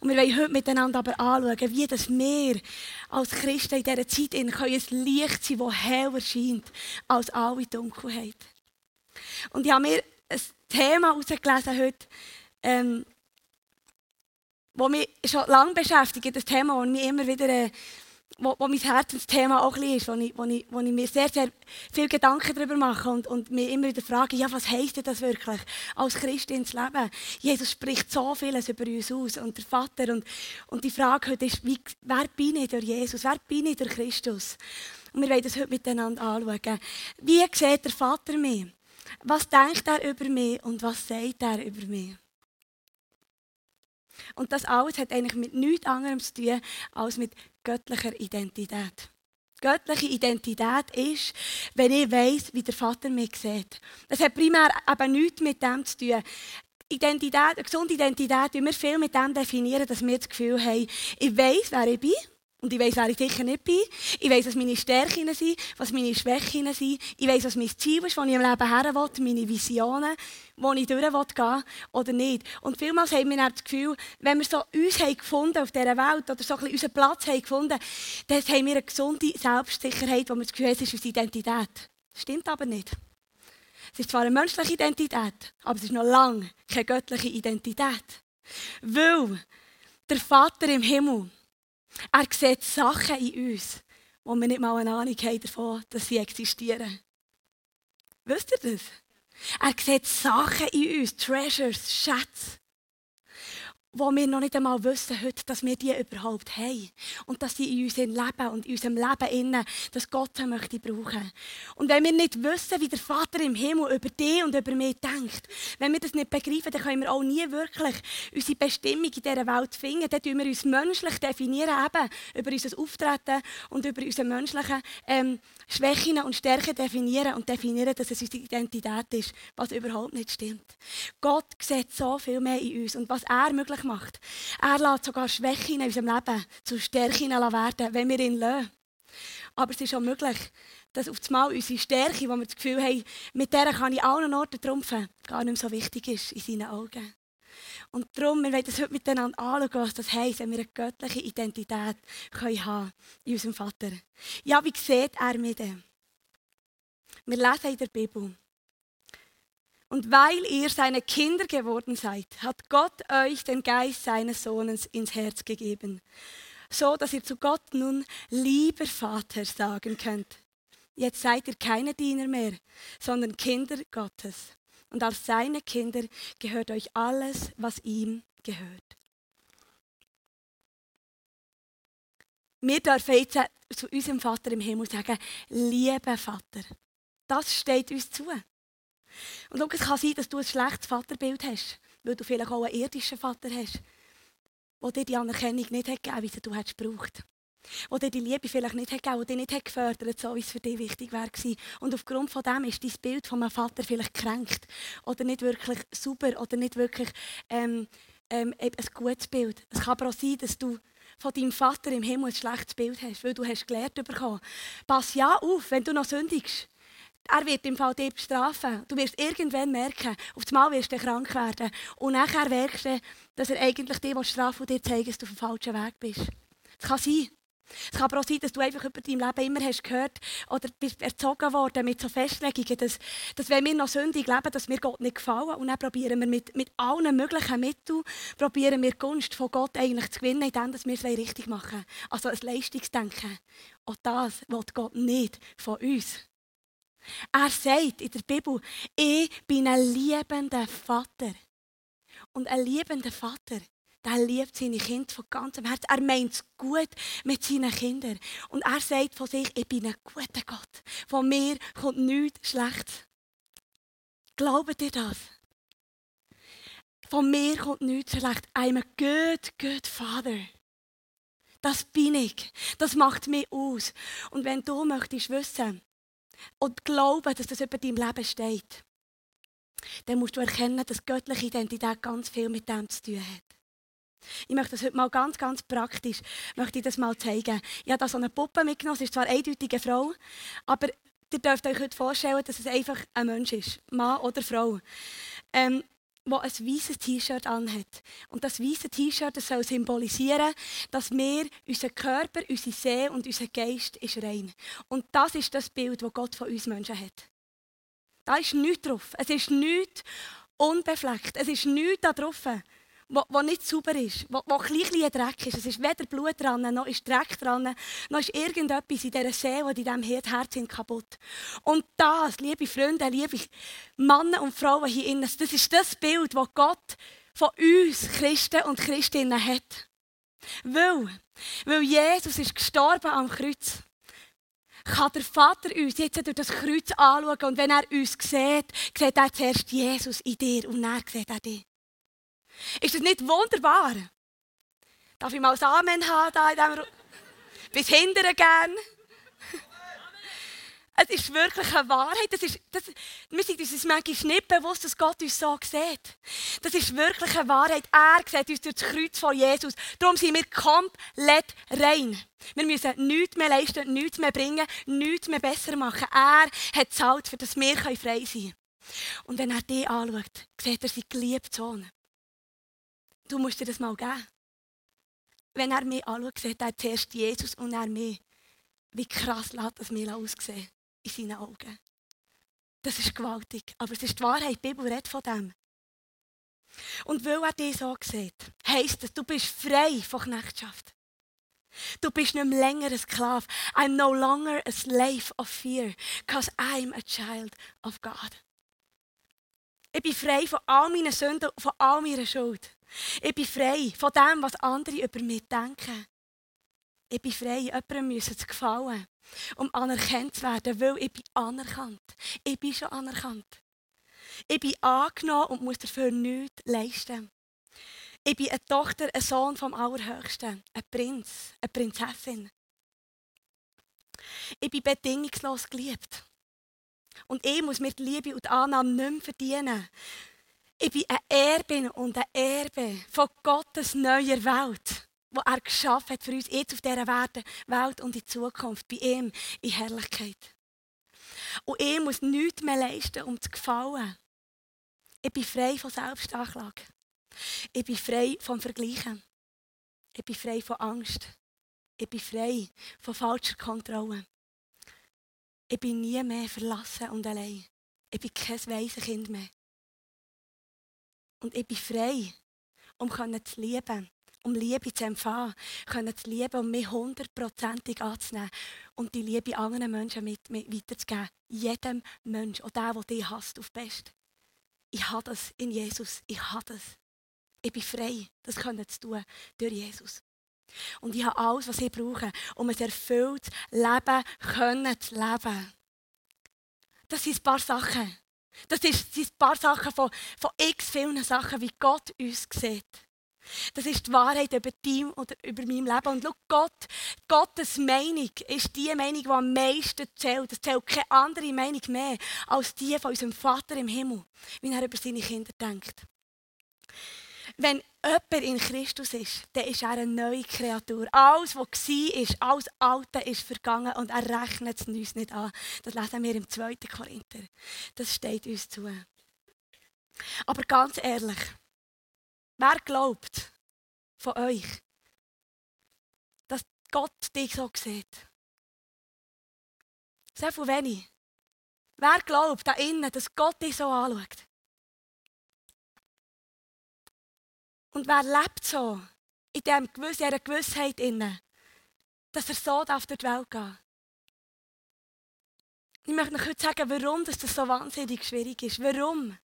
Und wir wollen heute miteinander aber anschauen, wie das wir als Christen in dieser Zeit in ein Licht sein das heller scheint als alle Dunkelheit. Und ich habe mir ein Thema herausgelesen heute, ähm, das mich schon lange beschäftigt, das Thema, das mich immer wieder äh, wo, wo mein Herzensthema auch ist, wo ich, wo, ich, wo ich mir sehr, sehr viel Gedanken darüber mache und, und mir immer wieder frage, ja, was heisst denn das wirklich als Christin ins Leben? Jesus spricht so vieles über uns aus und der Vater und, und die Frage heute ist, wie, wer bin ich durch Jesus, wer bin ich durch Christus? Und wir wollen das heute miteinander anschauen. Wie sieht der Vater mich? Was denkt er über mich und was sagt er über mich? Und das alles hat eigentlich mit nichts anderem zu tun als mit göttlicher Identität. Göttliche Identität ist, wenn ich weiß, wie der Vater mich sieht. Das hat primär eben nichts mit dem zu tun. Identität, eine gesunde Identität, wie wir viel mit dem definieren, dass wir das Gefühl haben, ich weiß, wer ich bin und ich weiß, wer ich sicher nicht bin. Ich weiß, was meine Stärken sind, was meine Schwächen sind. Ich weiß, was mein Ziel ist, wo ich im Leben her will, meine Visionen, wo ich durch will oder nicht. Und vielmals haben wir das Gefühl, wenn wir so uns gefunden auf dieser Welt oder so ein bisschen unseren Platz haben gefunden, dann haben wir eine gesunde Selbstsicherheit, wo wir das Gefühl haben, es ist unsere Identität. Das stimmt aber nicht. Es ist zwar eine menschliche Identität, aber es ist noch lange keine göttliche Identität. Weil der Vater im Himmel er sieht Sachen in uns, wo wir nicht mal eine Ahnung haben davon, dass sie existieren. Wisst ihr das? Er sieht Sachen in uns, Treasures, Schätze, wo wir noch nicht einmal wissen heute, dass wir die überhaupt haben. Und dass sie in unserem Leben und in unserem Leben innen, dass Gott sie möchte brauchen. Und wenn wir nicht wissen, wie der Vater im Himmel über dich und über mich denkt, wenn wir das nicht begreifen, dann können wir auch nie wirklich unsere Bestimmung in dieser Welt finden. Dann definieren wir uns menschlich definieren, eben über unser Auftreten und über unsere menschlichen ähm, Schwächen und Stärken definieren und definieren, dass es unsere Identität ist, was überhaupt nicht stimmt. Gott sieht so viel mehr in uns und was er möglich macht. Er lässt sogar Schwächen in unserem Leben zu Stärken werden, wenn wir ihn lassen. Aber es ist auch möglich, dass auf einmal unsere Stärke, wo wir das Gefühl haben, mit der kann ich allen Orten trumpfen, gar nicht mehr so wichtig ist in seinen Augen. Und darum, wir wollen das heute miteinander anschauen, was das heisst, wenn wir eine göttliche Identität können haben in unserem Vater. Ja, wie sieht er mich denn? Wir lesen in der Bibel. Und weil ihr seine Kinder geworden seid, hat Gott euch den Geist seines Sohnes ins Herz gegeben, so dass ihr zu Gott nun lieber Vater sagen könnt. Jetzt seid ihr keine Diener mehr, sondern Kinder Gottes und als seine Kinder gehört euch alles, was ihm gehört. Wir dürfen jetzt zu unserem Vater im Himmel sagen, lieber Vater. Das steht uns zu. Und es kann sein, dass du ein schlechtes Vaterbild hast, weil du vielleicht auch einen irdischen Vater hast, der dir die Anerkennung nicht hat gegeben, wie sie du hättest gebraucht wo dir die Liebe vielleicht nicht hat gegeben, dich nicht gefördert hat, so wie es für dich wichtig wäre. Und aufgrund von dem ist dein Bild von meinem Vater vielleicht kränkt oder nicht wirklich super oder nicht wirklich ähm, ähm, ein gutes Bild. Es kann aber auch sein, dass du von deinem Vater im Himmel ein schlechtes Bild hast, weil du hast gelernt bekommen. Pass ja auf, wenn du noch sündigst. Er wird im Fall bestrafen. Du wirst irgendwann merken, auf einmal wirst du krank werden. Und nachher merkst du, dass er eigentlich dir strafen und dir zeigt, dass du auf dem falschen Weg bist. Das kann sein. Es kann aber auch sein, dass du einfach über dein Leben immer hast gehört oder bist erzogen worden mit so Festlegungen, dass, dass wenn wir noch sündig leben, dass wir Gott nicht gefallen und dann probieren wir mit, mit allen möglichen Mitteln, probieren wir die Gunst von Gott eigentlich zu gewinnen, indem wir es richtig machen. Also ein Leistungsdenken. Und das will Gott nicht von uns. Er sagt in der Bibel, ich bin ein liebender Vater. Und ein liebender Vater der liebt seine Kinder von ganzem Herzen. Er meint es gut mit seinen Kindern. Und er sagt von sich, ich bin ein guter Gott. Von mir kommt nichts Schlechtes. Glaubt ihr das? Von mir kommt nichts Schlechtes. I'm a good, good Father. Das bin ich. Das macht mich aus. Und wenn du möchtest wissen und glauben, dass das über deinem Leben steht, dann musst du erkennen, dass göttliche Identität ganz viel mit dem zu tun hat. Ich möchte das heute mal ganz, ganz praktisch möchte ich das mal zeigen. Ich habe da so eine Puppe mitgenommen. Sie ist zwar eindeutig eine Frau, aber ihr dürft euch heute vorstellen, dass es einfach ein Mensch ist. Mann oder Frau. Ähm, der ein weißes T-Shirt anhat. Und das weiße T-Shirt soll symbolisieren, dass wir, unser Körper, unsere Seele und unser Geist ist rein. Und das ist das Bild, das Gott von uns Menschen hat. Da ist nichts drauf. Es ist nichts unbefleckt. Es ist nichts da drauf, was nicht sauber ist, wo, wo ein bisschen Dreck ist. Es ist weder Blut dran, noch ist Dreck dran, noch ist irgendetwas in dieser Seele oder in diesem Herz kaputt. Und das, liebe Freunde, liebe Männer und Frauen hier innen, das ist das Bild, das Gott von uns Christen und Christinnen hat. Weil, weil Jesus ist gestorben am Kreuz kann der Vater uns jetzt durch das Kreuz anschauen und wenn er uns sieht, sieht er zuerst Jesus in dir und dann sieht er dich. Ist das nicht wunderbar? Darf ich mal ein Amen haben da in diesem Bis hinterher gern. Es ist wirklich eine Wahrheit. Das ist, das, wir sind uns manchmal nicht bewusst, dass Gott uns so sieht. Das ist wirklich eine Wahrheit. Er sieht uns durch das Kreuz von Jesus. Darum sind wir komplett rein. Wir müssen nichts mehr leisten, nichts mehr bringen, nichts mehr besser machen. Er hat zahlt, für dass wir frei sein können. Und wenn er dich anschaut, sieht er seinen geliebten Sohn. Du musst dir das mal geben. Wenn er mich anschaut, sieht er zuerst Jesus und er mich. Wie krass lässt das mir aussehen in seinen Augen. Das ist gewaltig. Aber es ist die Wahrheit. Die Bibel redet von dem. Und weil er dich so sieht, heisst es, du bist frei von Knechtschaft. Du bist nicht mehr länger ein Sklave. I'm no longer a slave of fear, because I'm a child of God. Ich bin frei von all meinen Sünden, von all meiner Schuld. Ich bin frei von dem, was andere über mich denken. Ich bin frei, jemandem zu gefallen, um anerkannt zu werden, weil ich bin anerkannt. Ich bin schon anerkannt. Ich bin angenommen und muss dafür nichts leisten. Ich bin eine Tochter, ein Sohn vom Allerhöchsten, ein Prinz, eine Prinzessin. Ich bin bedingungslos geliebt. Und ich muss mir die Liebe und die Annahme nicht mehr verdienen. Ich bin eine Erbin und ein Erbe von Gottes neuer Welt, wo er geschaffen hat für uns jetzt auf dieser Welt und in Zukunft, bei ihm in Herrlichkeit. Und ich muss nichts mehr leisten, um zu gefallen. Ich bin frei von Selbstanklage. Ich bin frei vom Vergleichen. Ich bin frei von Angst. Ich bin frei von falscher Kontrolle. Ich bin nie mehr verlassen und allein. Ich bin kein weises Kind mehr. Und ich bin frei, um zu lieben, um Liebe zu empfangen, zu lieben, um mich hundertprozentig anzunehmen und die Liebe anderen Menschen mit, mit weiterzugeben. Jedem Mensch, auch der, der dich hasst, auf Best. Ich habe das in Jesus. Ich habe das. Ich bin frei, das zu tun durch Jesus. Und ich habe alles, was ich brauche, um ein erfülltes Leben zu leben. Das sind ein paar Sachen. Das sind ein paar Sachen von, von x vielen Sachen, wie Gott uns sieht. Das ist die Wahrheit über dein oder über mein Leben. Und schau, Gott, Gottes Meinung ist die Meinung, die am meisten zählt. Es zählt keine andere Meinung mehr als die von unserem Vater im Himmel, wie er über seine Kinder denkt. Wenn jemand in Christus ist, dann ist er eine neue Kreatur. Alles, was war, alles Alte ist vergangen und er rechnet es uns nicht an. Das lesen wir im 2. Korinther. Das steht uns zu. Aber ganz ehrlich, wer glaubt von euch, dass Gott dich so sieht? Sehr viel wenig. Wer glaubt da innen, dass Gott dich so anschaut? Und wer lebt so in dem Gewiss, dieser Gewissheit inne, dass er so durch die Welt gehen Ich möchte euch heute sagen, warum das so wahnsinnig schwierig ist. Warum?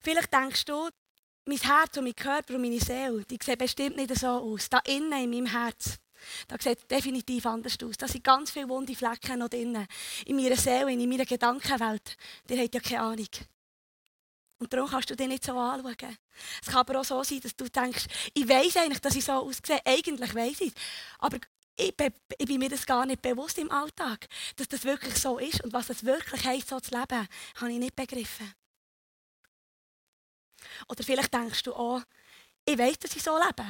Vielleicht denkst du, mein Herz und mein Körper und meine Seele, die sehen bestimmt nicht so aus. Da innen in meinem Herz, da sieht es definitiv anders aus. Da sind ganz viele wunde Flecken noch drinnen. In meiner Seele, in meiner Gedankenwelt. Ihr habt ja keine Ahnung. Und darum kannst du dich nicht so anschauen. Es kann aber auch so sein, dass du denkst, ich weiß eigentlich, dass ich so aussehe. Eigentlich weiß ich es. Aber ich, ich, bin mir das gar nicht bewusst im Alltag, dass das wirklich so ist. Und was es wirklich heisst, so zu leben, habe ich nicht begriffen. Oder vielleicht denkst du auch, ich weiß, dass ich so lebe.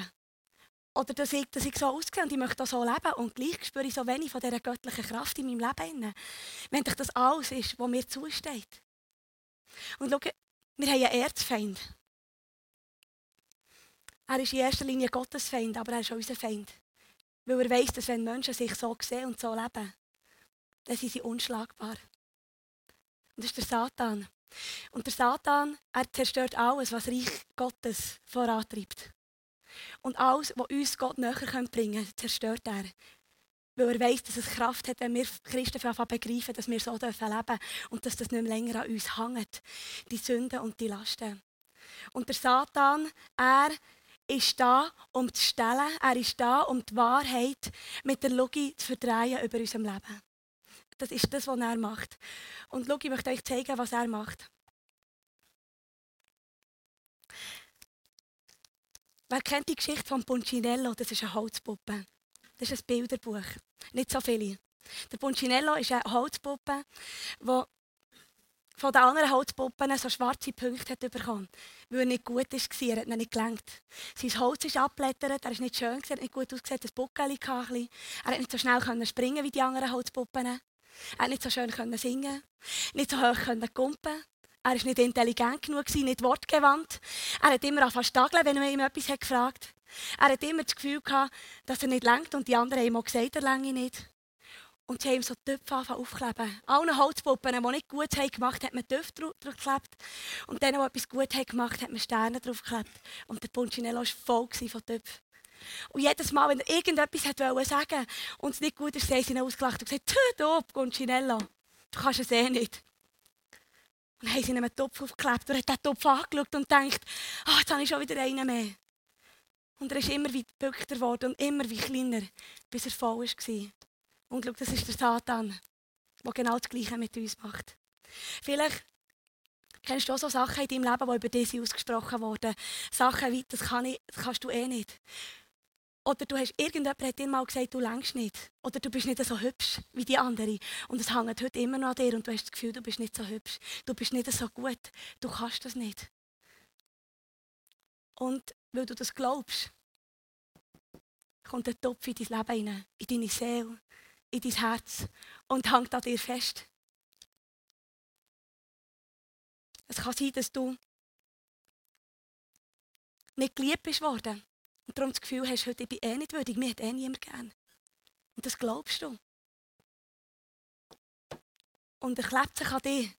Oder dass ich, dass ich so aussehe und ich möchte auch so leben. Und gleich spüre ich so wenig von dieser göttlichen Kraft in meinem Leben. Wenn dich das alles ist, was mir zusteht. Und schau, Wir haben einen Erzfeind. Er ist in erster Linie Gottes Feind, aber er ist auch unser Feind. Weil er weiß, dass wenn Menschen sich so sehen und so leben, dann sind sie unschlagbar. Und das ist der Satan. Und der Satan, er zerstört alles, was Reich Gottes vorantreibt. Und alles, was uns Gott näher bringen kann, zerstört er. Weil er weiß, dass es Kraft hat, wenn wir Christen begreifen, dass wir so leben dürfen und dass das nicht mehr länger an uns hängt. Die Sünden und die Lasten. Und der Satan, er ist da, um zu stellen. Er ist da, um die Wahrheit mit der Logik zu verdrehen über unser Leben. Das ist das, was er macht. Und ich möchte euch zeigen, was er macht. Wer kennt die Geschichte von Puncinello? Das ist eine Holzpuppe. Das ist ein Bilderbuch. Nicht so viele. Der Puncinello ist eine Holzpuppe, die von den anderen Holzpuppen so schwarze Punkte hat bekommen weil er nicht gut war. Er hat nicht gelenkt. Sein Holz ist abblättert, er ist nicht schön, er hat nicht gut ausgesehen, das Buckel hatte Er hat nicht so schnell springen wie die anderen Holzpuppen. Er hat nicht so schön singen nicht so hoch kumpen. Er war nicht intelligent genug, nicht wortgewandt. Er hat immer angefangen stageln, wenn man ihm etwas gefragt hat. Er hat immer das Gefühl gehabt, dass er nicht lenkt und die anderen haben ihm auch gesagt, er länge nicht. Und sie haben ihm so Töpfe aufkleben. Allen Holzpuppen, die nicht gut haben gemacht haben, hat man Töpfe draufgeklebt. Und denen, die etwas gut haben gemacht hat man Sterne draufgeklebt. Und der Punchinello war voll von Töpfen. Und jedes Mal, wenn er irgendetwas wollte sagen und es nicht gut ist, haben sie ihn ausgelacht und gesagt, du, Punchinello, du kannst es eh nicht. Und haben sie ihm einen Topf aufgeklebt und hat den Topf angeschaut und gedacht, ah, jetzt habe ich schon wieder einen mehr. Und er ist immer wie gebückter geworden und immer wie kleiner, bis er voll war. Und schau, das ist der Satan, der genau das Gleiche mit uns macht. Vielleicht kennst du auch so Sachen in deinem Leben, die über dich ausgesprochen wurden. Sachen wie, das, kann ich, das kannst du eh nicht. Oder du hast irgendjemand hat dir mal gesagt, du längst nicht. Oder du bist nicht so hübsch wie die anderen. Und es hängt heute immer noch an dir und du hast das Gefühl, du bist nicht so hübsch. Du bist nicht so gut. Du kannst das nicht. Und weil du das glaubst, kommt der Topf in dein Leben hinein, in deine Seele, in dein Herz und hängt an dir fest. Es kann sein, dass du nicht geliebt bist worden und darum das Gefühl hast, heute ich bin eh nicht würdig, mir hat eh niemand gern. Und das glaubst du. Und er klebt sich an dir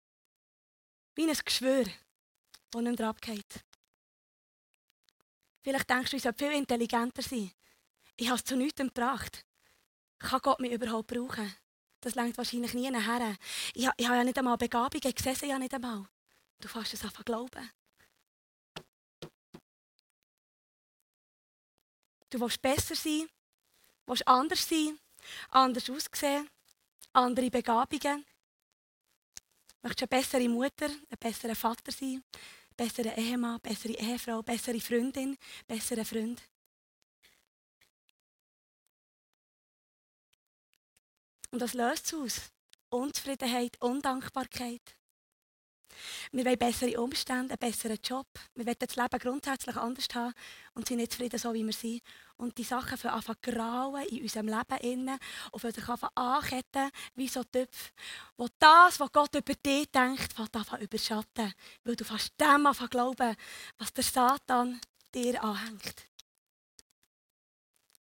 wie ein Geschwür, das nicht mehr abgeht. Vielleicht denkst du, ich sollte viel intelligenter sein. Ich habe es zu nichts gebracht. Kann Gott mich überhaupt brauchen? Das längt wahrscheinlich nie nachher. Ich, ich habe ja nicht einmal Begabung, ich sehe sie ja nicht einmal. Du fährst es einfach glauben. Du willst besser sein, willst anders sein, anders aussehen, andere Begabungen. Du möchtest eine bessere Mutter, ein besserer Vater sein, besserer Ehemann, bessere Ehefrau, bessere Freundin, besserer Freund. Und das löst es aus. Unzufriedenheit, Undankbarkeit. Wir wollen bessere Umstände, einen besseren Job. Wir wollen das Leben grundsätzlich anders haben und sind nicht zufrieden, so wie wir sind. Und die Sachen fangen an grauen in unserem Leben innen und fangen sich an anketten wie so Töpfe, wo das, was Gott über dich denkt, fängt an überschatten. Weil du fast dem an glauben, was der Satan dir anhängt.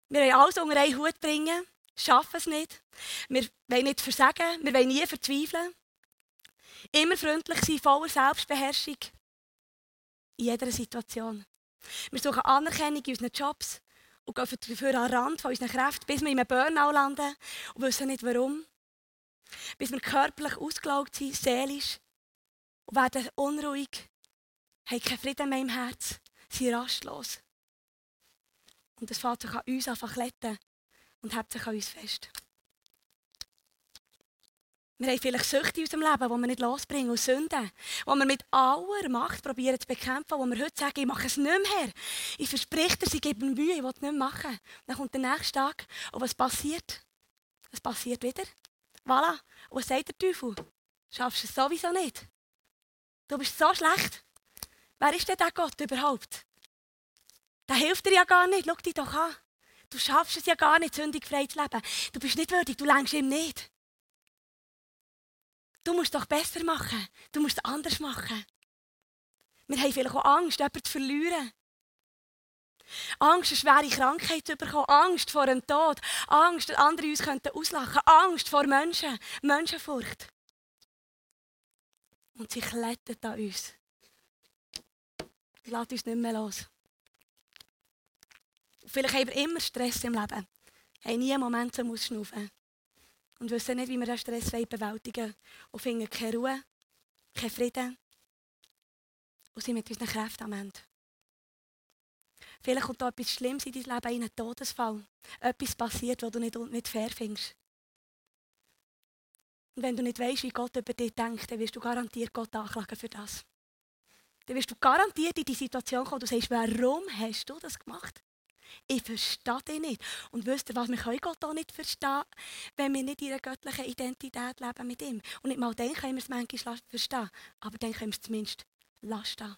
Wir wollen alles unter einen Hut bringen schaffen es nicht. Wir wollen nicht versagen, wir wollen nie verzweifeln. Immer freundlich sein, voller Selbstbeherrschung. In jeder Situation. Wir suchen Anerkennung in unseren Jobs und gehen dafür an den Rand von unseren Kräften, bis wir in einem Burnout landen und wissen nicht warum. Bis wir körperlich ausgelaugt sind, seelisch und werden unruhig, haben keinen Frieden mehr im Herz, sind rastlos. Und das fängt sich an uns an und hält sich an uns fest. Wir haben vielleicht Süchte in unserem Leben, die wir nicht losbringen, und Sünden, die wir mit aller Macht probieren zu bekämpfen, wo wir heute sagen, ich mache es nicht mehr. Ich verspreche dir, sie geben Mühe, ich will es nicht mehr machen. Dann kommt der nächste Tag, und was passiert? Es passiert wieder. Voilà. Und was sagt der Teufel? Schaffst du es sowieso nicht. Du bist so schlecht. Wer ist denn der Gott überhaupt? Der hilft dir ja gar nicht. Schau dich doch an. Du schaffst es ja gar nicht, sündigfrei zu leben. Du bist nicht würdig, du längst ihm nicht. Du musst doch besser machen. Du musst anders machen. Wir haben vielleicht auch Angst, jemanden zu verlieren. Angst, eine schwere Krankheit zu bekommen. Angst vor dem Tod. Angst, dass andere uns könnten auslachen Angst vor Menschen. Menschenfurcht. Und sie klettert an uns. Lasst uns nicht mehr los. Vielleicht haben wir immer Stress im Leben. Haben nie einen Moment zum Ausschnaufen. Und wissen nicht, wie wir diesen Stress bewältigen wollen. Und finden keine Ruhe, keinen Frieden. Und sind mit unseren Kräften am Ende. Vielleicht kommt da etwas Schlimmes in dein Leben, in einen Todesfall. Etwas passiert, was du nicht, nicht fair findest. Und wenn du nicht weißt, wie Gott über dich denkt, dann wirst du garantiert Gott anklagen für das. Dann wirst du garantiert in die Situation kommen, du sagst, warum hast du das gemacht? Ich verstehe dich nicht. Und wisst ihr was, wir können Gott auch nicht verstehen, wenn wir nicht in einer göttlichen Identität leben mit ihm. Und nicht mal dann können wir es manchmal verstehen, aber dann können wir es zumindest lassen.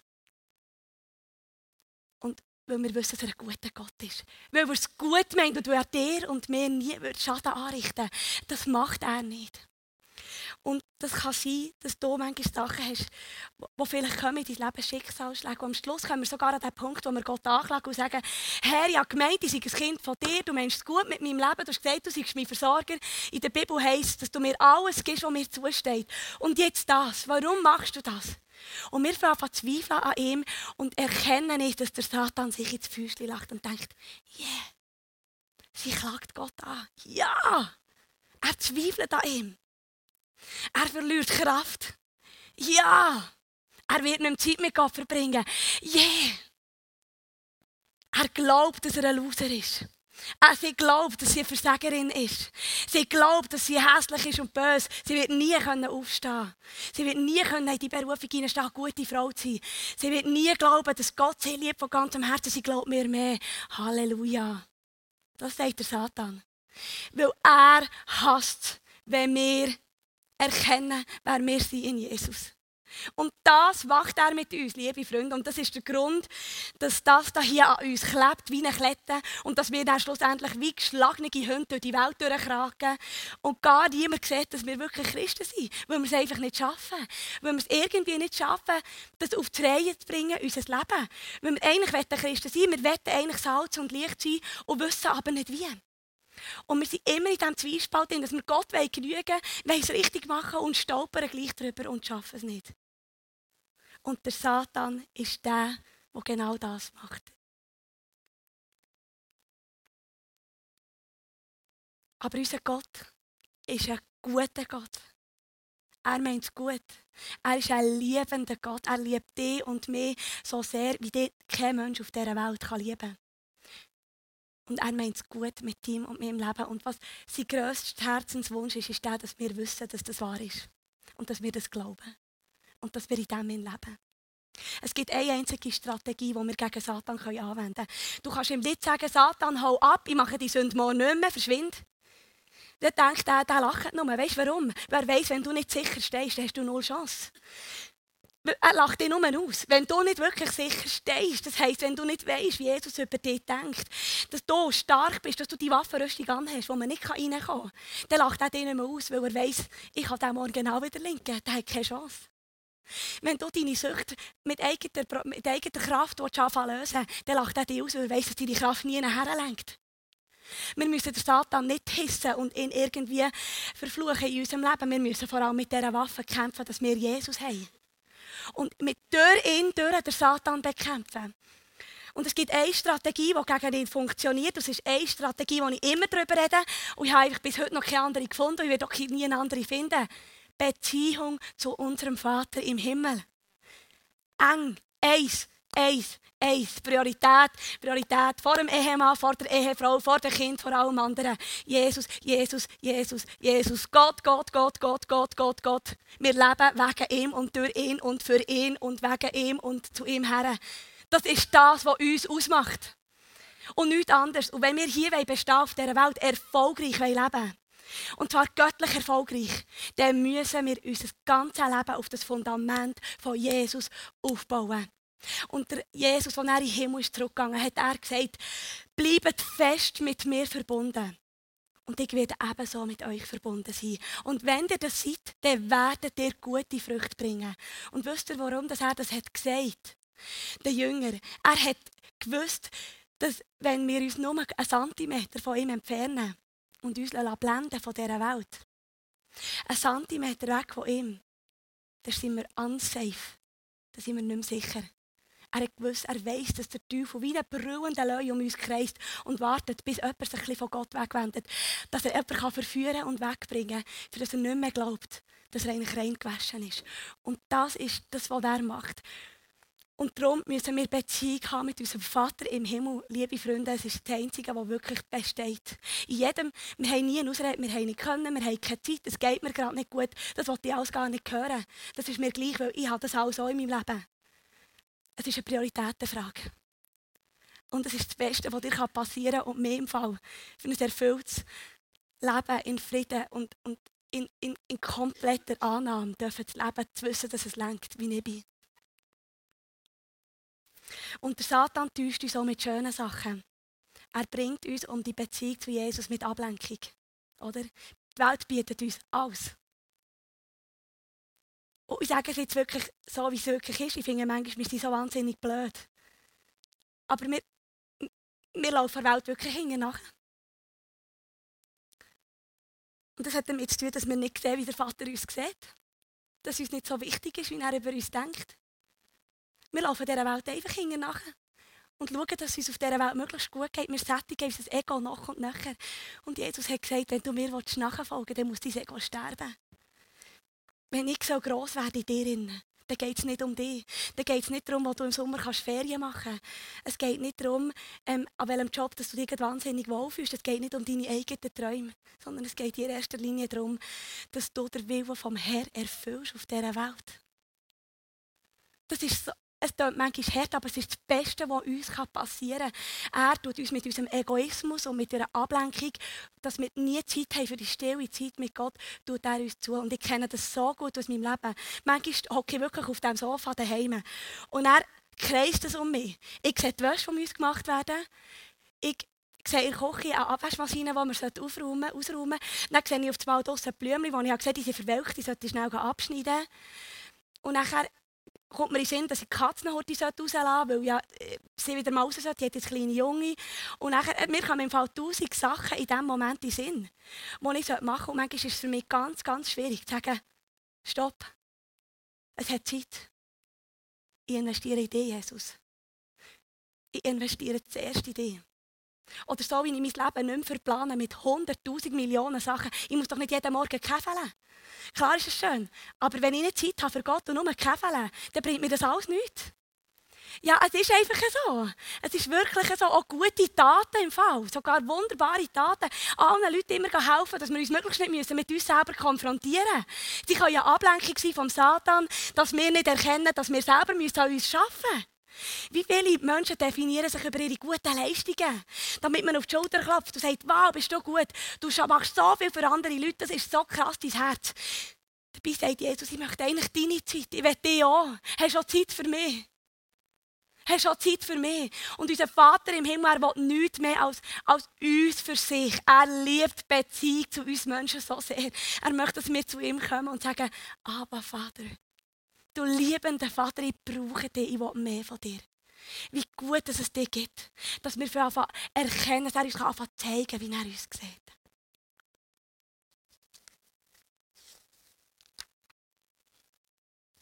Und weil wir wissen, dass er ein guter Gott ist. Weil er es gut meint und weil er dir und mir nie Schaden anrichten Das macht er nicht. Und das kann sein, dass du manchmal Sachen hast, die vielleicht kommen in dein Leben Schicksalsschläge. Und am Schluss kommen wir sogar an den Punkt, wo wir Gott anklagen und sagen, Herr, ich habe gemeint, ich sei ein Kind von dir, du meinst es gut mit meinem Leben, du hast gesagt, du seist mein Versorger. In der Bibel heisst dass du mir alles gibst, was mir zusteht. Und jetzt das, warum machst du das? Und wir fangen an zweifeln an ihm und erkennen nicht, dass der Satan sich ins Füßchen lacht und denkt, yeah, sie klagt Gott an. Ja, er zweifelt an ihm. Er verliert Kraft. Ja. Er wird nicht Zeit mit Gott verbringen. Yeah. Er glaubt, dass er ein Loser ist. Er, sie glaubt, dass sie eine Versagerin ist. Sie glaubt, dass sie hässlich ist und böse. Sie wird nie aufstehen können. Sie wird nie in die Berufung hineinstehen, gute Frau zu sein. Sie wird nie glauben, dass Gott sie liebt von ganzem Herzen. Sie glaubt mir mehr. Halleluja. Das sagt der Satan. Weil er hasst, wenn wir erkennen, wer wir sind in Jesus. Und das wacht er mit uns, liebe Freunde. Und das ist der Grund, dass das hier an uns klebt, wie eine Klette. Und dass wir dann schlussendlich wie geschlagene Hunde durch die Welt durchkraken. Und gar niemand sieht, dass wir wirklich Christen sind. Weil wir es einfach nicht schaffen. Weil wir es irgendwie nicht schaffen, das auf die Reihe zu bringen, unser Leben. Weil wir eigentlich Christen sein wir wollen eigentlich Salz und Licht sein und wissen aber nicht wie. Und wir sind immer in diesem Zwiespalt, dass wir Gott genügen wollen, es richtig machen und stolpern gleich drüber und schaffen es nicht. Und der Satan ist der, der genau das macht. Aber unser Gott ist ein guter Gott. Er meint es gut. Er ist ein liebender Gott. Er liebt dich und mich so sehr, wie dich kein Mensch auf dieser Welt kann lieben kann. Und er meint es gut mit ihm und meinem Leben. Und was sein grösster Herzenswunsch ist, ist der, dass wir wissen, dass das wahr ist. Und dass wir das glauben. Und dass wir in dem leben. Es gibt eine einzige Strategie, die wir gegen Satan anwenden können. Du kannst ihm nicht sagen, Satan, hau ab, ich mache die Sünde morgen nicht mehr, verschwind. Dann denkt er, der lacht nur. Weißt du warum? Wer weiß, wenn du nicht sicher stehst, hast du null Chance. Er lacht dich nur aus. Wenn du nicht wirklich sicher stehst, das heisst, wenn du nicht weißt, wie Jesus über dich denkt, dass du stark bist, dass du die Waffenrüstung anhast, wo man nicht reinkommen kann, dann lacht er dich nicht mehr aus, weil er weiss, ich kann den morgen genau wieder linken. Der hat keine Chance. Wenn du deine Sucht mit eigener, mit eigener Kraft anfangen lösen dann lacht er dich aus, weil er weiss, dass deine Kraft nie nachher lenkt. Wir müssen den Satan nicht hissen und ihn irgendwie verfluchen in unserem Leben. Wir müssen vor allem mit dieser Waffe kämpfen, dass wir Jesus haben und mit durch ihn, durch den Satan bekämpfen. Und es gibt eine Strategie, die gegen ihn funktioniert. Das ist eine Strategie, die ich immer darüber rede. Und ich habe bis heute noch keine andere gefunden. Und ich werde auch nie eine andere finden. Beziehung zu unserem Vater im Himmel. Eng, eins, eins, eins. Priorität, Priorität vor dem Ehemann, vor der Ehefrau, vor dem Kind, vor allem anderen. Jesus, Jesus, Jesus, Jesus. Gott, Gott, Gott, Gott, Gott, Gott, Gott. Wir leben wegen ihm und durch ihn und für ihn und wegen ihm und zu ihm her. Das ist das, was uns ausmacht. Und nichts anderes. Und wenn wir hier bestehen auf dieser Welt, erfolgreich leben wollen, und zwar göttlich erfolgreich, dann müssen wir unser ganzes Leben auf das Fundament von Jesus aufbauen. Und der Jesus, als er in den Himmel ist zurückgegangen hat er gesagt, bleibt fest mit mir verbunden. Und ich werde ebenso mit euch verbunden sein. Und wenn ihr das seid, dann werdet ihr gute Früchte bringen. Und wisst ihr, warum er das hat gesagt? der Jünger, er hat gewusst, dass wenn wir uns nur einen Zentimeter von ihm entfernen und uns blenden von dieser Welt, einen Zentimeter weg von ihm, dann sind wir unsafe. Dann sind wir nicht mehr sicher. Er gewusst, er weiß, dass der Teufel wie ein brüllender Löwe um uns kreist und wartet, bis jemand sich ein von Gott wegwendet. Dass er jemanden verführen und wegbringen kann, für das er nicht mehr glaubt, dass er eigentlich rein gewaschen ist. Und das ist das, was er macht. Und darum müssen wir Beziehung haben mit unserem Vater im Himmel. Liebe Freunde, es ist das Einzige, was wirklich besteht. In jedem, wir haben nie eine Ausrede, wir haben nicht können, wir haben keine Zeit, es geht mir gerade nicht gut. Das wollte ich alles gar nicht hören. Das ist mir gleich, weil ich habe das alles auch in meinem Leben. Es ist eine Prioritätenfrage. Und es ist das Beste, was dir passieren kann und mir im Fall für ein erfülltes Leben in Frieden und, und in, in, in kompletter Annahme dürfen zu leben, zu wissen, dass es lenkt, wie ich bin. Und der Satan täuscht uns auch mit schönen Sachen. Er bringt uns um die Beziehung zu Jesus mit Ablenkung. Oder? Die Welt bietet uns alles. Und ich sage es jetzt wirklich so, wie es wirklich ist. Ich finde manchmal, sind so wahnsinnig blöd. Aber wir, wir laufen der Welt wirklich hinten nach. Und das hat damit zu tun, dass wir nicht sehen, wie der Vater uns sieht. Dass uns nicht so wichtig ist, wie er über uns denkt. Wir laufen dieser Welt einfach hinten nach. Und schauen, dass es uns auf dieser Welt möglichst gut geht. Wir sättigen unser Ego nach und nachher. Und Jesus hat gesagt, wenn du mir nachfolgen willst, dann muss dein Ego sterben. Wenn ich so gross werde in dir, dann geht es nicht um dich. Dann geht es nicht darum, wo du im Sommer kannst Ferien machen kannst. Es geht nicht darum, ähm, an welchem Job dass du dich wahnsinnig wohlfühlst. Es geht nicht um deine eigenen Träume, sondern es geht in erster Linie darum, dass du den Willen vom Herrn erfüllst auf dieser Welt. Das ist so, es klingt manchmal hart, aber es ist das Beste, was uns passieren kann. Er tut uns mit unserem Egoismus und mit dieser Ablenkung, dass wir nie Zeit haben für die stille Zeit mit Gott, tut er uns zu. Und ich kenne das so gut aus meinem Leben. Manchmal hocke ich wirklich auf dem Sofa daheim und er kreist es um mich. Ich sehe die Wäsche, die uns gemacht werden. Ich sehe in der Küche eine Abwaschmaschine, die wir aufräumen, ausräumen Dann sehe ich auf dem Mal draussen Blümchen, die ich gesehen habe, die sind verwelkt, die sollte ich schnell abschneiden. Und nachher kommt mir in Sinn, dass ich die Katze heute rauslassen sollte, weil ja, äh, sie wieder mal raus sollte. Die hat jetzt kleine Junge. Und nachher, äh, mir kommen im Fall tausend Sachen in diesem Moment in Sinn, die ich machen sollte. Und manchmal ist es für mich ganz, ganz schwierig zu sagen, stopp, es hat Zeit. Ich investiere in dich, Jesus. Ich investiere zuerst in dich. Oder so, wie ich mein Leben nicht mehr verplane mit 100'000 Millionen Sachen. Ich muss doch nicht jeden Morgen käfeln. Klar ist es schön, aber wenn ich nicht Zeit habe für Gott und nur käfeln, dann bringt mir das alles nichts. Ja, es ist einfach so. Es ist wirklich so. Auch gute Taten im Fall. Sogar wunderbare Taten. Allen Leuten immer helfen, dass wir uns möglichst nicht müssen mit uns selber konfrontieren müssen. Sie können ja Ablenkung sein vom Satan, dass wir nicht erkennen, dass wir selber müssen an uns arbeiten müssen. Wie viele Menschen definieren sich über ihre guten Leistungen, damit man auf die Schulter klopft und sagt, wow, bist du gut, du machst so viel für andere Leute, das ist so krass, dein Herz. Dabei sagt Jesus, ich möchte eigentlich deine Zeit, ich will dich auch. Hast du Zeit für mich? Hast du Zeit für mich? Und unser Vater im Himmel, er will nichts mehr als, als uns für sich. Er liebt die Beziehung zu uns Menschen so sehr. Er möchte, dass wir zu ihm kommen und sagen, aber Vater, Du liebender Vater, ich brauche dich, ich will mehr von dir. Wie gut, dass es dich gibt. Dass wir für erkennen, dass er uns anfangen zeigen wie er uns sieht.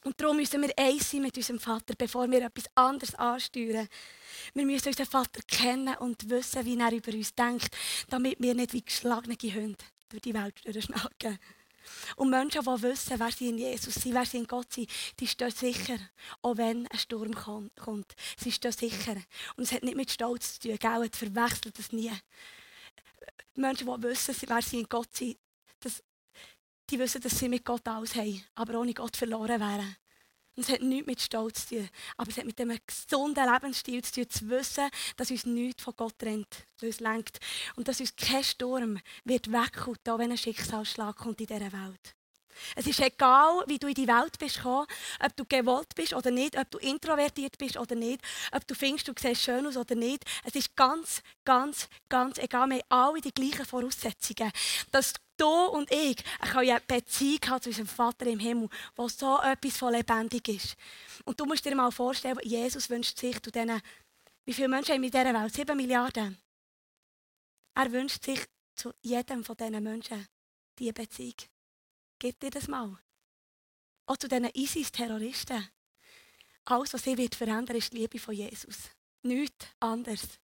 Und darum müssen wir eins sein mit unserem Vater, bevor wir etwas anderes ansteuern. Wir müssen unseren Vater kennen und wissen, wie er über uns denkt, damit wir nicht wie geschlagene Hunde durch die Welt durchschnacken. Und Menschen, die wissen, wer sie in Jesus sind, wer sie in Gott sind, die stehen sicher, auch wenn ein Sturm kommt. Sie stehen sicher. Und es hat nicht mit Stolz zu tun, gell? Verwechselt das nie. Menschen, die wissen, wer sie in Gott sind, das, die wissen, dass sie mit Gott alles haben, aber ohne Gott verloren wären. Und es hat nichts mit Stolz zu tun, aber es hat mit einem gesunden Lebensstil zu tun, zu wissen, dass uns nichts von Gott trennt, es lenkt. Und dass uns kein Sturm wird wegkommen, auch wenn ein Schicksalsschlag kommt in dieser Welt. Es ist egal, wie du in die Welt bist gekommen, ob du gewollt bist oder nicht, ob du introvertiert bist oder nicht, ob du findest, du siehst schön aus oder nicht. Es ist ganz, ganz, ganz egal. Wir haben alle die gleichen Voraussetzungen. Dass du und ich können ja eine Beziehung zu unserem Vater im Himmel, wo so etwas von lebendig ist. Und du musst dir mal vorstellen, Jesus wünscht sich zu diesen, wie viele Menschen haben wir in dieser Welt? Sieben Milliarden. Er wünscht sich zu jedem von diesen Menschen diese Beziehung. Gib dir das mal. Auch zu diesen ISIS-Terroristen. Alles, was sie wird verändern, ist die Liebe von Jesus. Nichts anderes.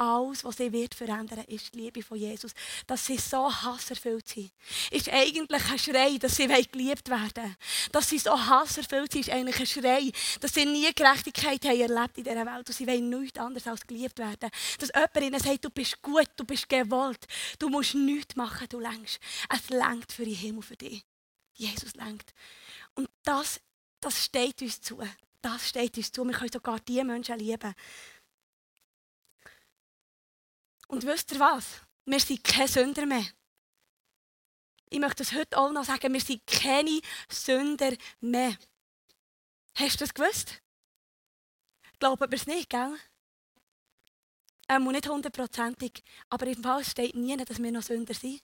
Alles, was sie wird verändern, ist die Liebe von Jesus. Dass sie so hasserfüllt sind, ist eigentlich ein Schrei, dass sie geliebt werden wollen. Dass sie so hasserfüllt sind, ist eigentlich ein Schrei, dass sie nie Gerechtigkeit haben erlebt in dieser Welt und sie wollen nichts anderes als geliebt werden. Dass jemand ihnen sagt, du bist gut, du bist gewollt, du musst nichts machen, du längst. Es lenkt für den Himmel, für dich. Jesus lenkt. Und das, das steht uns zu. Das steht uns zu. Wir können sogar diese Menschen lieben. Und wisst ihr was? Wir sind keine Sünder mehr. Ich möchte das heute auch noch sagen, wir sind keine Sünder mehr. Hast du das gewusst? Glauben wir es nicht, gell? Ähm, nicht hundertprozentig, aber im Fall steht nie, dass wir noch Sünder sind.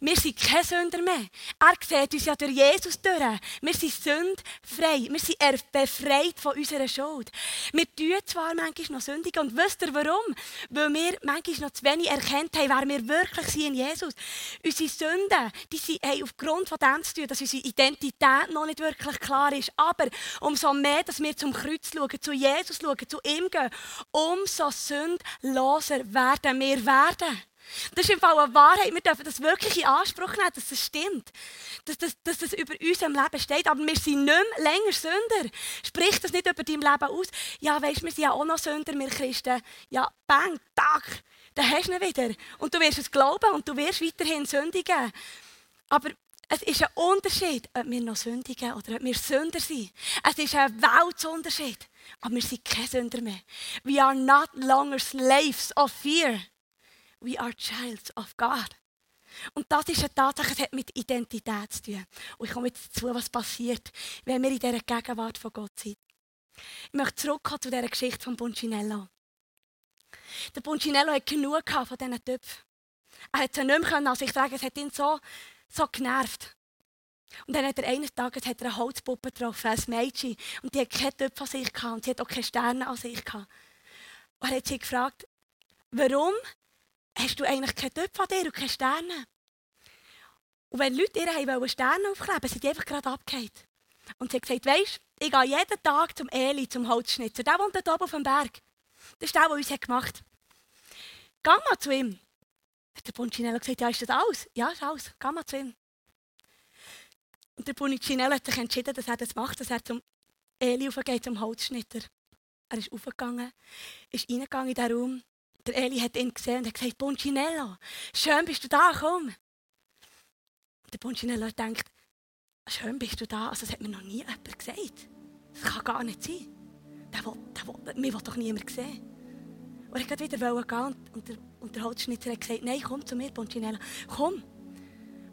Wir sind keine Sünder mehr. Er sieht uns ja durch Jesus durch. Wir sind sündfrei. Wir sind befreit von unserer Schuld. Wir tun zwar manchmal noch sündigen. Und wisst ihr warum? Weil wir manchmal noch zu wenig erkannt haben, wer wir wirklich sind in Jesus. Unsere Sünden, die sind, haben aufgrund von dem zu tun, dass unsere Identität noch nicht wirklich klar ist. Aber umso mehr, dass wir zum Kreuz schauen, zu Jesus schauen, zu ihm gehen, umso sündloser werden wir werden. Das ist im Fall eine Wahrheit. Wir dürfen das wirklich in Anspruch nehmen, dass das stimmt. Dass das, dass das über unserem Leben steht. Aber wir sind nicht mehr länger Sünder. Sprich das nicht über dein Leben aus. Ja, weißt du, wir sind ja auch noch Sünder, wir Christen. Ja, bang, tag, dann hast du ihn wieder. Und du wirst es glauben und du wirst weiterhin sündigen. Aber es ist ein Unterschied, ob wir noch sündigen oder ob wir Sünder sind. Es ist ein Weltunterschied. Aber wir sind keine Sünder mehr. We are not longer slaves of fear. We are childs of God. Und das ist eine Tatsache, es hat mit Identität zu tun. Und ich komme jetzt dazu, was passiert, wenn wir in dieser Gegenwart von Gott sind. Ich möchte zurückkommen zu dieser Geschichte von Buncinello. Der Buncinello hat genug von diesen Töpfen. Er hat sie nicht mehr an sich tragen, es hat ihn so, so genervt. Und dann hat er eines Tages eine Holzpuppe getroffen, ein Mädchen. Und die hat keine Töpfe an sich gehabt und sie hat auch keine Sterne an sich gehabt. Und er hat sie gefragt, warum hast du eigentlich keine Töpfe an dir und keine Sterne. Und wenn Leute ihr wollen Sterne aufkleben, sind die einfach gerade abgehakt. Und sie hat gesagt, weisst, ich gehe jeden Tag zum Eli, zum Holzschnitzer. Der wohnt dort oben auf dem Berg. Das ist der, der uns gemacht hat. Geh mal zu ihm. Hat der Punchinello gesagt, ja, ist das alles? Ja, ist alles. Geh mal zu ihm. Und der Punchinello hat sich entschieden, dass er das macht, dass er zum Eli aufgeht, zum Holzschnitter. Er ist aufgegangen, ist reingegangen in diesen Raum der Eli hat ihn gesehen und hat gesagt, Poncinello, schön bist du da, komm. Und der Poncinello hat gedacht, schön bist du da, also das hat mir noch nie jemand gesagt. Das kann gar nicht sein. Der will, der will, mir will doch niemand sehen. Und er wollte wieder gehen und der, und der Holzschnitzer hat gesagt, nein, komm zu mir, Poncinello, komm.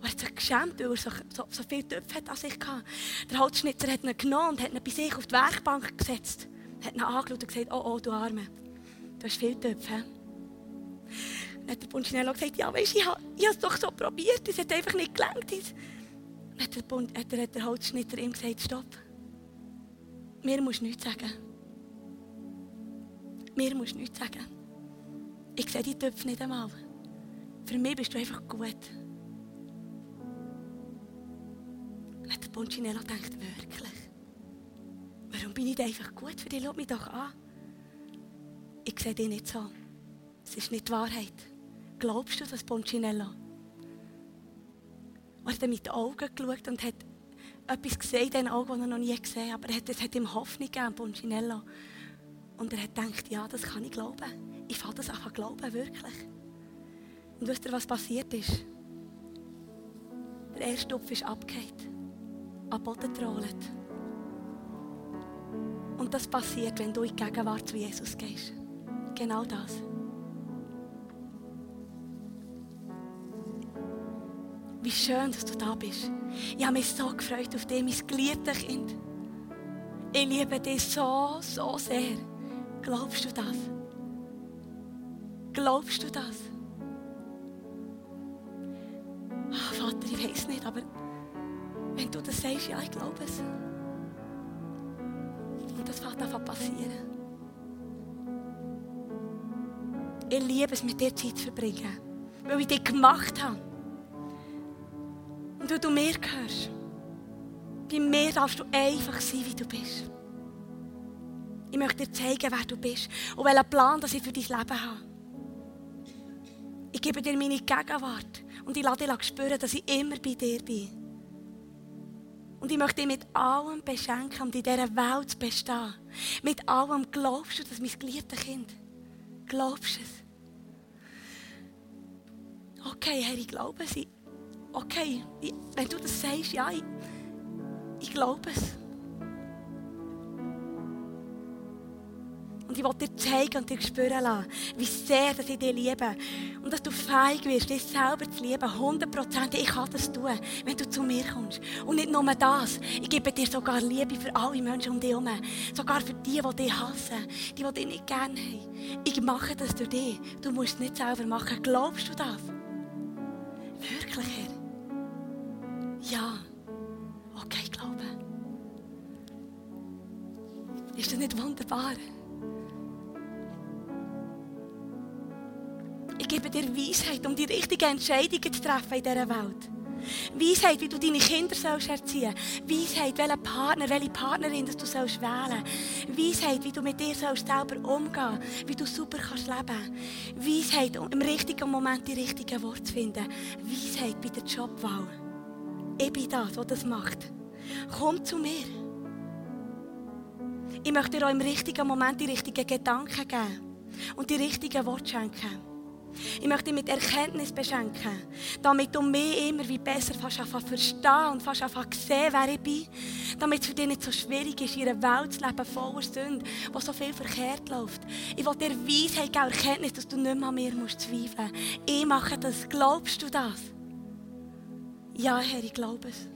Er hat sich geschämt, weil er so, so, so viele Töpfe an sich hatte. Der Holzschnitzer hat ihn genommen und hat ihn bei sich auf die Werkbank gesetzt. Hat ihn angeschaut und gesagt, oh, oh, du Arme, du hast viele Töpfe. Dann hat der Punchinello gesagt, ja, weißt, ich habe es doch so probiert, es hat einfach nicht gelangt. Dann hat der, Bund, hat der, der Holzschnitter ihm gesagt, stopp. Mir musst du nichts sagen. Mir musst du nichts sagen. Ich sehe die Töpfe nicht einmal. Für mich bist du einfach gut. Hat der Punchinello gedacht, wirklich? Warum bin ich einfach gut für dich? Schau mich doch an. Ich sehe dich nicht so. Es ist nicht die Wahrheit. Glaubst du das, Poncinello? Er hat mit den Augen geschaut und hat etwas gesehen in den Augen, das er noch nie gesehen hat. Aber es hat ihm Hoffnung gegeben, Poncinello. Und er hat gedacht, ja, das kann ich glauben. Ich fange das einfach glauben, wirklich. Und wisst ihr, was passiert ist? Der erste Topf ist abgehakt, am Boden getrollt. Und das passiert, wenn du in die Gegenwart zu Jesus gehst. Genau das. Wie schön, dass du da bist. Ich habe mich so gefreut auf dich, mein geliebtes Kind. Ich liebe dich so, so sehr. Glaubst du das? Glaubst du das? weiß es nicht, aber wenn du das sagst, ja, ich glaube es. Und das wird einfach passieren. Ich liebe es, mit dir Zeit zu verbringen. Weil ich dich gemacht habe. Und weil du mir gehörst. Bei mir darfst du einfach sein, wie du bist. Ich möchte dir zeigen, wer du bist und welchen Plan das ich für dein Leben habe. Ich gebe dir meine Gegenwart und ich lasse dich spüren, dass ich immer bei dir bin. Und ich möchte dich mit allem beschenken, um in dieser Welt zu bestehen. Mit allem glaubst du, dass mein geliebtes Kind, glaubst du es? Okay, Herr, ich glaube es. Okay, wenn du das sagst, ja, ich, ich glaube es. Und ich will dir zeigen und dir spüren lassen, wie sehr dass ich dich liebe. Und dass du feig wirst, dich selber zu lieben. 100% Ich kann das tun, wenn du zu mir kommst. Und nicht nur das. Ich gebe dir sogar Liebe für alle Menschen um dich herum. Sogar für die, die dich hassen. Die, die dich nicht gerne haben. Ich mache das durch dich. Du musst es nicht selber machen. Glaubst du das? Wirklich, Herr? Ja. Okay, glaube. Ist das nicht wunderbar? Ich gebe dir Weisheit, um die richtigen Entscheidungen zu treffen in dieser Welt. Weisheit, wie du deine Kinder sollst erziehen Weisheit, welchen Partner, welche Partnerin dass du sollst wählen Weisheit, wie du mit dir sollst selber umgehen wie du super kannst leben Weisheit, um im richtigen Moment die richtigen Worte zu finden. Weisheit bei der Jobwahl. Ich bin das, der das macht. Komm zu mir. Ich möchte dir auch im richtigen Moment die richtigen Gedanken geben und die richtigen Worte schenken. Ich möchte dich mit Erkenntnis beschenken, damit du mich immer wie besser fast verstehen und fast sehen, wer ich bin. Damit es für dich nicht so schwierig ist, in einer Welt zu leben voller Sünde, wo so viel verkehrt läuft. Ich will dir Weisheit geben, Erkenntnis, dass du nicht mehr an mir zweifeln musst. Ich mache das. Glaubst du das? Ja, Herr, ich glaube es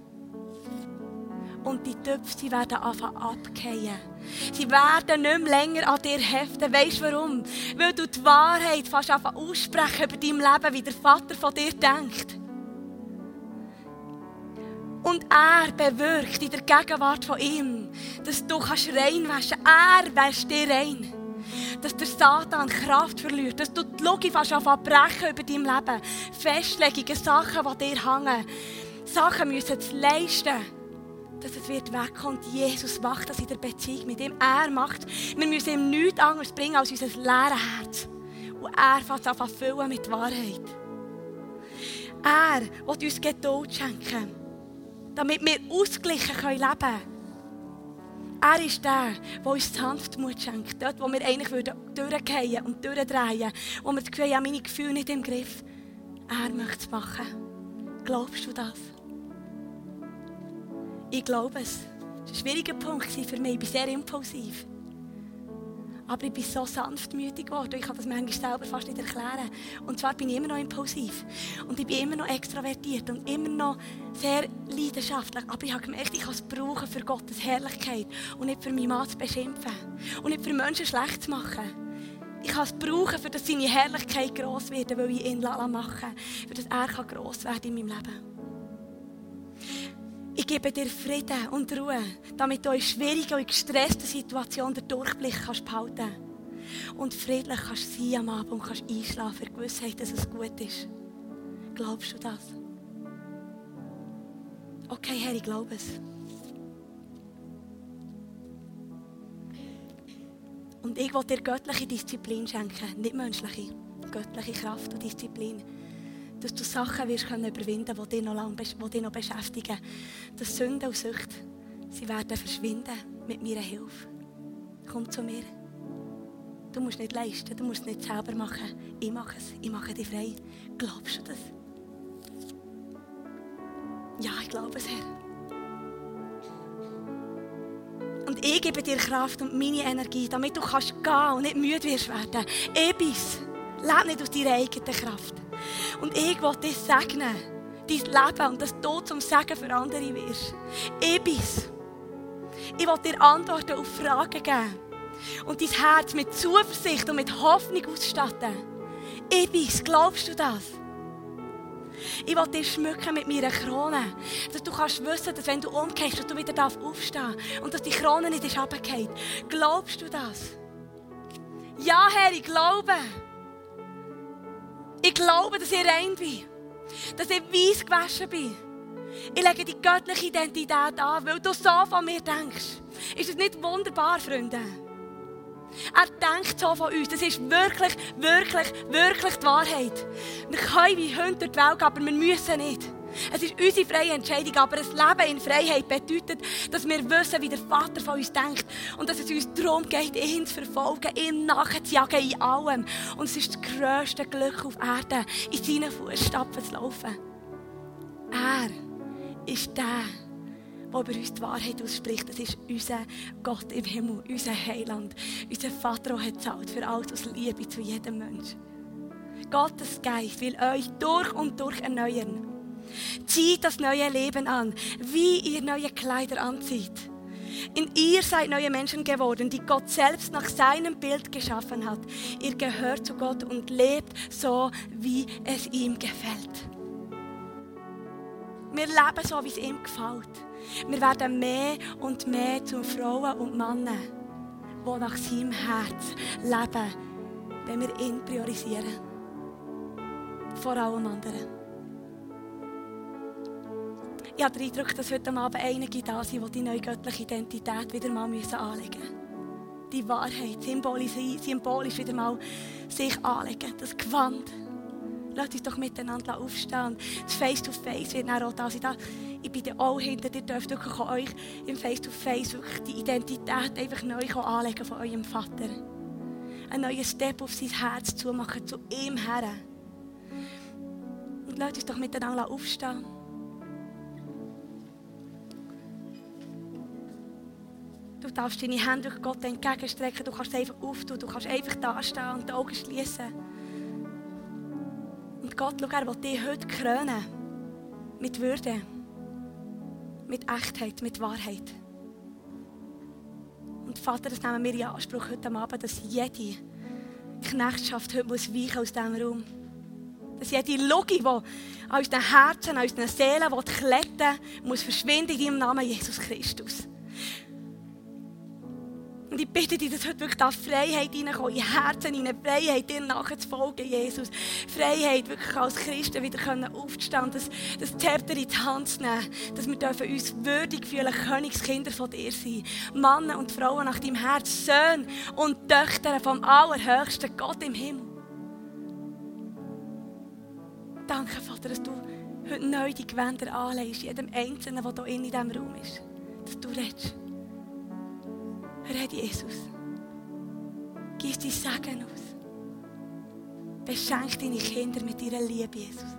und die Töpfe sie werden anfangen abgehen. Sie werden nicht mehr länger an dir heften. Weißt du warum? Weil du die Wahrheit fast anfangen aussprechen über dein Leben, wie der Vater von dir denkt. Und er bewirkt in der Gegenwart von ihm, dass du kannst reinwaschen kannst. Er wäscht dir rein. Dass der Satan Kraft verliert. Dass du die Logik fast anfangen brechen über dein Leben. Festlegungen, Sachen, die dir hängen. Sachen müssen zu leisten dass es wird wegkommen. Jesus macht das in der Beziehung mit ihm. Er macht. Wir müssen ihm nichts anderes bringen als unser leeres Herz. Und er fängt an füllen mit Wahrheit. Er will uns Geduld schenken, damit wir ausgeglichen leben können. Er ist der, der uns Sanftmut schenkt. Dort, wo wir eigentlich durchgehen und durchdrehen, wo wir das Gefühl haben, meine Gefühle nicht im Griff. Er möchte es machen. Glaubst du das? Ich glaube es. Das war ein schwieriger Punkt für mich. Ich bin sehr impulsiv. Aber ich bin so sanftmütig geworden. Ich kann das manchmal selber fast nicht erklären. Und zwar bin ich immer noch impulsiv. Und ich bin immer noch extravertiert und immer noch sehr leidenschaftlich. Aber ich habe gemerkt, ich kann es brauchen für Gottes Herrlichkeit und nicht für meinen Mann zu beschimpfen. Und nicht für Menschen schlecht zu machen. Ich kann es brauchen, für dass seine Herrlichkeit gross wird, weil ich ihn machen lasse. Für dass er gross werden in meinem Leben. Ich gebe dir Frieden und Ruhe, damit du in schwierigen und gestressten Situationen den Durchblick kannst behalten Und friedlich kannst sein am Abend und kannst einschlafen, in Gewissheit, dass es gut ist. Glaubst du das? Okay, Herr, ich glaube es. Und ich will dir göttliche Disziplin schenken, nicht menschliche. Göttliche Kraft und Disziplin dass du Sachen wirst können überwinden die dich noch, lang, die dich noch beschäftigen. Dass Sünde und Sucht, sie werden verschwinden mit meiner Hilfe. Komm zu mir. Du musst nicht leisten, du musst es nicht selber machen. Ich mache es, ich mache dich frei. Glaubst du das? Ja, ich glaube es, Herr. Und ich gebe dir Kraft und meine Energie, damit du kannst gehen und nicht müde wirst werden. Ebis, lebe nicht aus deiner eigenen Kraft. Und ich will dich segnen, dein Leben und dass du zum Segen für andere wirst. Ich bin's. Ich will dir Antworten auf Fragen geben und dein Herz mit Zuversicht und mit Hoffnung ausstatten. Ich bin's. Glaubst du das? Ich will dich schmücken mit meiner Krone. Dass du kannst wissen, dass wenn du umgehst, dass du wieder aufstehen darfst. Und dass die Krone nicht ist runtergefallen. Glaubst du das? Ja, Herr, ich glaube. Ich glaube, dass ich rein bin. Dass ich weiss gewaschen bin. Ich lege die göttliche Identität an, weil du so von mir denkst. Ist es nicht wunderbar, Freunde? Er denkt so von uns. Das ist wirklich, wirklich, wirklich die Wahrheit. Wir können wie Hunde durch die Welt, aber wir müssen nicht. Es ist unsere freie Entscheidung, aber ein Leben in Freiheit bedeutet, dass wir wissen, wie der Vater von uns denkt und dass es uns darum geht, ihn zu verfolgen, ihm nachzujagen in allem. Und es ist das grösste Glück auf Erden, in seinen Fußstapfen zu laufen. Er ist der, der über uns die Wahrheit ausspricht. Das ist unser Gott im Himmel, unser Heiland, unser Vater, der hat zahlt für alles aus Liebe zu jedem Menschen. Gottes Geist will euch durch und durch erneuern. Zieht das neue Leben an, wie ihr neue Kleider anzieht. In ihr seid neue Menschen geworden, die Gott selbst nach seinem Bild geschaffen hat. Ihr gehört zu Gott und lebt so, wie es ihm gefällt. Wir leben so, wie es ihm gefällt. Wir werden mehr und mehr zu Frauen und Männern, die nach seinem Herz leben, wenn wir ihn priorisieren. Vor allem anderen. Ich habe den Eindruck, dass heute Abend einige da sind, die die neue göttliche Identität wieder mal anlegen müssen. Die Wahrheit, symbolisch, symbolisch wieder mal sich anlegen. Das Gewand. Lasst uns doch miteinander aufstehen. Das Face-to-Face wird dann auch da sein. Ich bin auch hinter dir, dürft wirklich euch im Face-to-Face wirklich die Identität einfach neu anlegen von eurem Vater. Einen neuen Step auf sein Herz zu machen, zu ihm her. Und lasst uns doch miteinander aufstehen. Du darfst deine Hände durch Gott entgegenstrecken. Du kannst einfach auftun. Du kannst einfach da stehen und die Augen schließen. Und Gott, schau, er will dich heute krönen. Mit Würde. Mit Echtheit, mit Wahrheit. Und Vater, das nehmen wir in Anspruch heute Abend, dass jede Knechtschaft heute muss weichen aus diesem Raum. Dass jede Logik, die aus unseren Herzen, aus unseren Seelen kletten muss verschwinden in deinem Namen Jesus Christus. Und ich bitte dich, dass heute wirklich da Freiheit reinkommt, in Herzen hinein, Freiheit, dir nachzufolgen, Jesus. Freiheit, wirklich als Christen wieder aufzustehen, das, das Zepter in die Hand zu nehmen, dass wir dürfen uns würdig fühlen, Königskinder von dir sein. Männer und Frauen nach deinem Herz, Söhne und Töchter vom allerhöchsten Gott im Himmel. Danke, Vater, dass du heute neu die Gewänder anlegst, jedem Einzelnen, der hier in diesem Raum ist. Dass du redest. Red Jesus. Gib dein Segen aus. Beschenk deine Kinder mit ihrer Liebe, Jesus.